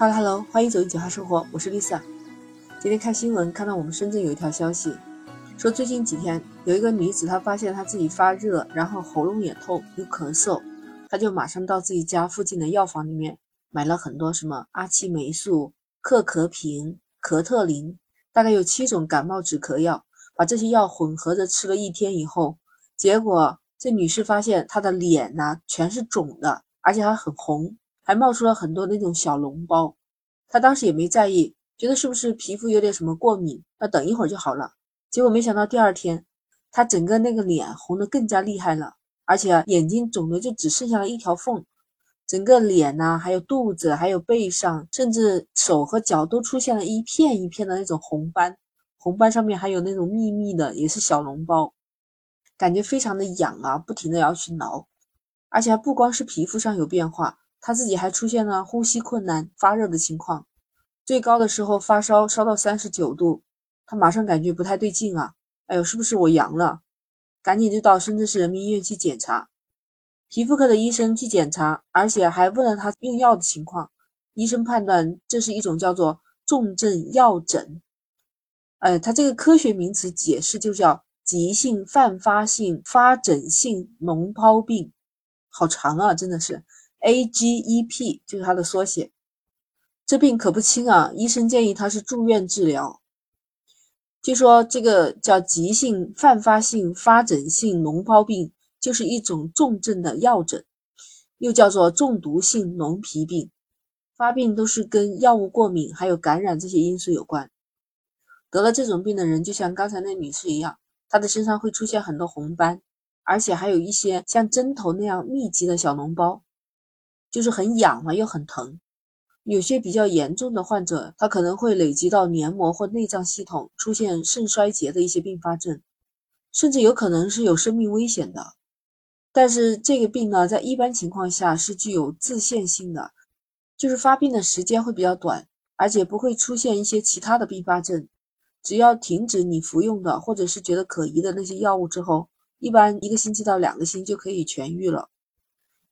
Hello Hello，欢迎走进九号生活，我是 Lisa。今天看新闻看到我们深圳有一条消息，说最近几天有一个女子她发现她自己发热，然后喉咙也痛，有咳嗽，她就马上到自己家附近的药房里面买了很多什么阿奇霉素、克可平、咳特林，大概有七种感冒止咳药，把这些药混合着吃了一天以后，结果这女士发现她的脸呢全是肿的，而且还很红。还冒出了很多那种小脓包，他当时也没在意，觉得是不是皮肤有点什么过敏，那等一会儿就好了。结果没想到第二天，他整个那个脸红的更加厉害了，而且眼睛肿的就只剩下了一条缝，整个脸呐，还有肚子，还有背上，甚至手和脚都出现了一片一片的那种红斑，红斑上面还有那种密密的，也是小脓包，感觉非常的痒啊，不停的要去挠，而且还不光是皮肤上有变化。他自己还出现了呼吸困难、发热的情况，最高的时候发烧烧到三十九度，他马上感觉不太对劲啊！哎呦，是不是我阳了？赶紧就到深圳市人民医院去检查。皮肤科的医生去检查，而且还问了他用药的情况。医生判断这是一种叫做重症药疹，哎，他这个科学名词解释就叫急性泛发性发疹性脓疱病，好长啊，真的是。AGEP 就是它的缩写，这病可不轻啊！医生建议他是住院治疗。据说这个叫急性泛发性发疹性脓疱病，就是一种重症的药疹，又叫做中毒性脓皮病。发病都是跟药物过敏还有感染这些因素有关。得了这种病的人，就像刚才那女士一样，她的身上会出现很多红斑，而且还有一些像针头那样密集的小脓包。就是很痒嘛，又很疼。有些比较严重的患者，他可能会累积到黏膜或内脏系统，出现肾衰竭的一些并发症，甚至有可能是有生命危险的。但是这个病呢，在一般情况下是具有自限性的，就是发病的时间会比较短，而且不会出现一些其他的并发症。只要停止你服用的或者是觉得可疑的那些药物之后，一般一个星期到两个星就可以痊愈了。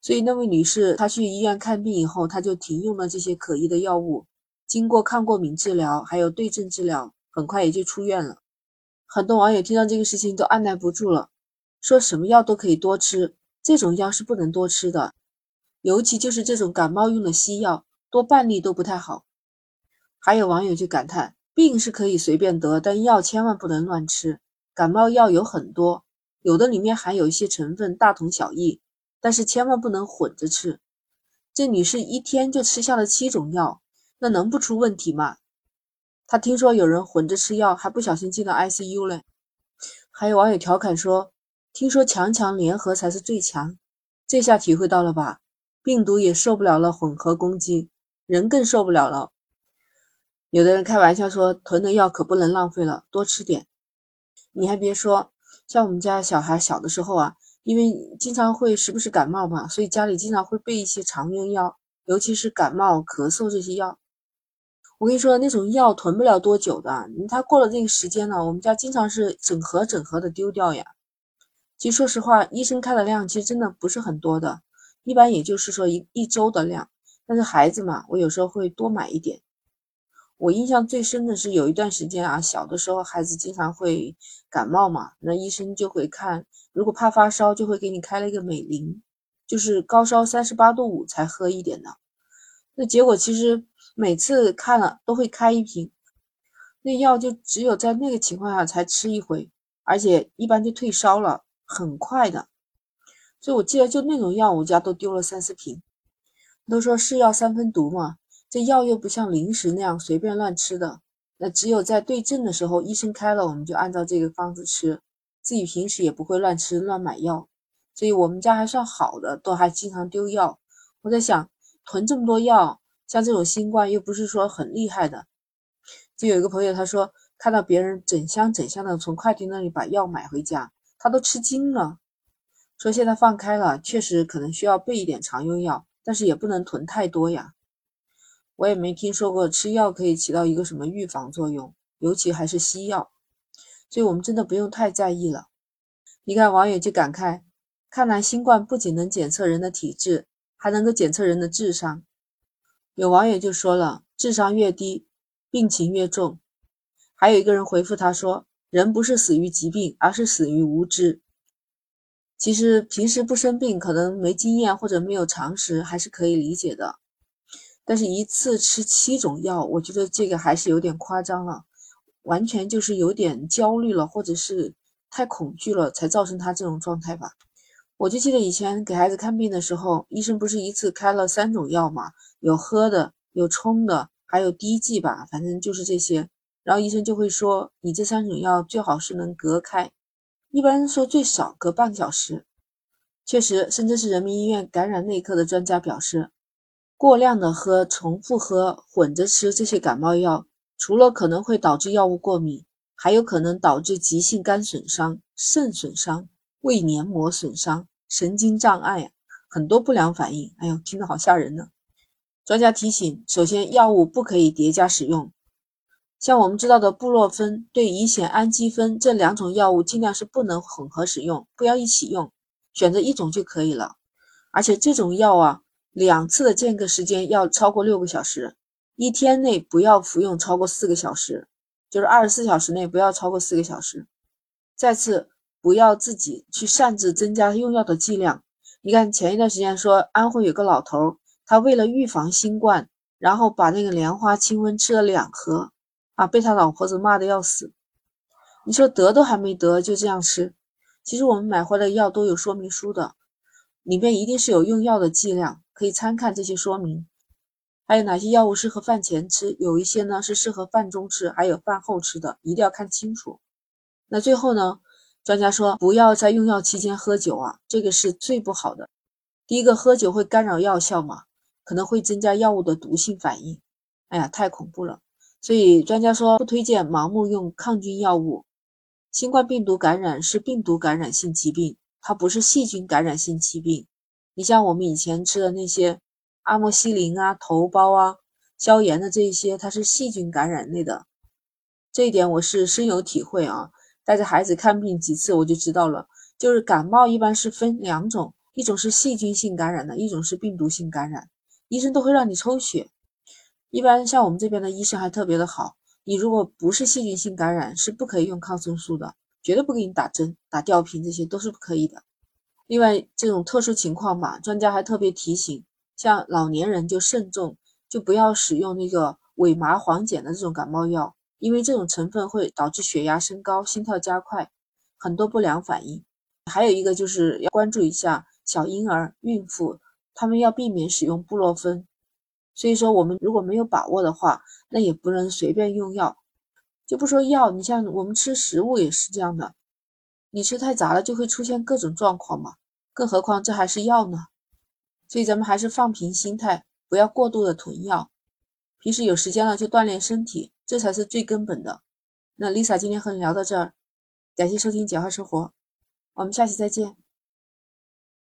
所以那位女士，她去医院看病以后，她就停用了这些可疑的药物，经过抗过敏治疗，还有对症治疗，很快也就出院了。很多网友听到这个事情都按耐不住了，说什么药都可以多吃，这种药是不能多吃的，尤其就是这种感冒用的西药，多半粒都不太好。还有网友就感叹，病是可以随便得，但药千万不能乱吃。感冒药有很多，有的里面含有一些成分大同小异。但是千万不能混着吃。这女士一天就吃下了七种药，那能不出问题吗？她听说有人混着吃药，还不小心进了 ICU 嘞。还有网友调侃说：“听说强强联合才是最强。”这下体会到了吧？病毒也受不了了混合攻击，人更受不了了。有的人开玩笑说：“囤的药可不能浪费了，多吃点。”你还别说，像我们家小孩小的时候啊。因为经常会时不时感冒嘛，所以家里经常会备一些常用药，尤其是感冒、咳嗽这些药。我跟你说，那种药囤不了多久的，它过了这个时间呢，我们家经常是整盒整盒的丢掉呀。其实说实话，医生开的量其实真的不是很多的，一般也就是说一一周的量。但是孩子嘛，我有时候会多买一点。我印象最深的是有一段时间啊，小的时候孩子经常会感冒嘛，那医生就会看，如果怕发烧，就会给你开了一个美林，就是高烧三十八度五才喝一点的。那结果其实每次看了都会开一瓶，那药就只有在那个情况下才吃一回，而且一般就退烧了，很快的。所以我记得就那种药，我家都丢了三四瓶。都说是药三分毒嘛。这药又不像零食那样随便乱吃的，那只有在对症的时候，医生开了，我们就按照这个方子吃，自己平时也不会乱吃乱买药，所以我们家还算好的，都还经常丢药。我在想，囤这么多药，像这种新冠又不是说很厉害的，就有一个朋友他说，看到别人整箱整箱的从快递那里把药买回家，他都吃惊了，说现在放开了，确实可能需要备一点常用药，但是也不能囤太多呀。我也没听说过吃药可以起到一个什么预防作用，尤其还是西药，所以我们真的不用太在意了。你看网友就感慨，看来新冠不仅能检测人的体质，还能够检测人的智商。有网友就说了，智商越低，病情越重。还有一个人回复他说，人不是死于疾病，而是死于无知。其实平时不生病，可能没经验或者没有常识，还是可以理解的。但是，一次吃七种药，我觉得这个还是有点夸张了，完全就是有点焦虑了，或者是太恐惧了，才造成他这种状态吧。我就记得以前给孩子看病的时候，医生不是一次开了三种药嘛，有喝的，有冲的，还有滴剂吧，反正就是这些。然后医生就会说，你这三种药最好是能隔开，一般说最少隔半小时。确实，深圳市人民医院感染内科的专家表示，过量的喝、重复喝、混着吃这些感冒药，除了可能会导致药物过敏，还有可能导致急性肝损伤、肾损伤。胃黏膜损伤、神经障碍，很多不良反应。哎呦，听着好吓人呢。专家提醒：首先，药物不可以叠加使用。像我们知道的布洛芬对乙酰氨基酚这两种药物，尽量是不能混合使用，不要一起用，选择一种就可以了。而且这种药啊，两次的间隔时间要超过六个小时，一天内不要服用超过四个小时，就是二十四小时内不要超过四个小时。再次。不要自己去擅自增加用药的剂量。你看，前一段时间说安徽有个老头，他为了预防新冠，然后把那个莲花清瘟吃了两盒，啊，被他老婆子骂的要死。你说得都还没得就这样吃？其实我们买回来的药都有说明书的，里面一定是有用药的剂量，可以参看这些说明。还有哪些药物适合饭前吃？有一些呢是适合饭中吃，还有饭后吃的，一定要看清楚。那最后呢？专家说，不要在用药期间喝酒啊，这个是最不好的。第一个，喝酒会干扰药效嘛，可能会增加药物的毒性反应。哎呀，太恐怖了。所以专家说，不推荐盲目用抗菌药物。新冠病毒感染是病毒感染性疾病，它不是细菌感染性疾病。你像我们以前吃的那些阿莫西林啊、头孢啊、消炎的这些，它是细菌感染类的。这一点我是深有体会啊。带着孩子看病几次，我就知道了。就是感冒一般是分两种，一种是细菌性感染的，一种是病毒性感染。医生都会让你抽血。一般像我们这边的医生还特别的好，你如果不是细菌性感染，是不可以用抗生素的，绝对不给你打针、打吊瓶，这些都是不可以的。另外，这种特殊情况嘛，专家还特别提醒，像老年人就慎重，就不要使用那个伪麻黄碱的这种感冒药。因为这种成分会导致血压升高、心跳加快，很多不良反应。还有一个就是要关注一下小婴儿、孕妇，他们要避免使用布洛芬。所以说，我们如果没有把握的话，那也不能随便用药。就不说药，你像我们吃食物也是这样的，你吃太杂了就会出现各种状况嘛。更何况这还是药呢。所以咱们还是放平心态，不要过度的囤药。平时有时间了就锻炼身体。这才是最根本的。那 Lisa 今天和你聊到这儿，感谢收听《简化生活》，我们下期再见。